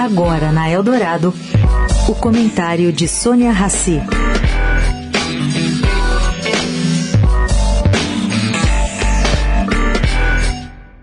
Agora na Eldorado, o comentário de Sônia Rassi.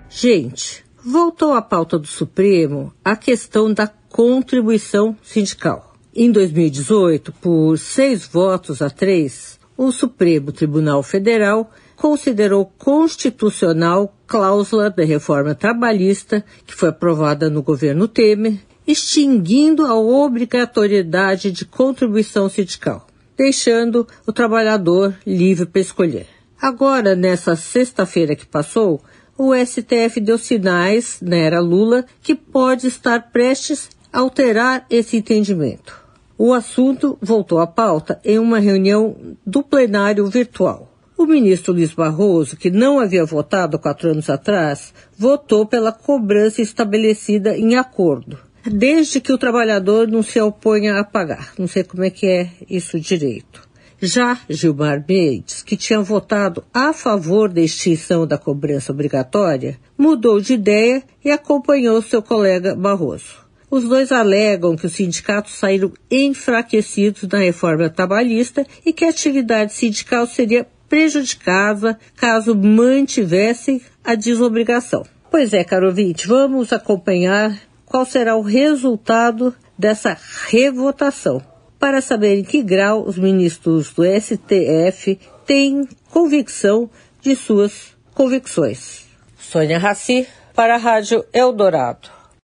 Gente, voltou à pauta do Supremo a questão da contribuição sindical. Em 2018, por seis votos a três, o Supremo Tribunal Federal considerou constitucional cláusula da reforma trabalhista que foi aprovada no governo Temer, extinguindo a obrigatoriedade de contribuição sindical, deixando o trabalhador livre para escolher. Agora, nessa sexta-feira que passou, o STF deu sinais, na era Lula, que pode estar prestes a alterar esse entendimento. O assunto voltou à pauta em uma reunião do plenário virtual. O ministro Luiz Barroso, que não havia votado quatro anos atrás, votou pela cobrança estabelecida em acordo, desde que o trabalhador não se oponha a pagar. Não sei como é que é isso direito. Já Gilmar Mendes, que tinha votado a favor da extinção da cobrança obrigatória, mudou de ideia e acompanhou seu colega Barroso. Os dois alegam que os sindicatos saíram enfraquecidos na reforma trabalhista e que a atividade sindical seria prejudicada caso mantivessem a desobrigação. Pois é, caro ouvinte, vamos acompanhar qual será o resultado dessa revotação para saber em que grau os ministros do STF têm convicção de suas convicções. Sônia Raci, para a Rádio Eldorado.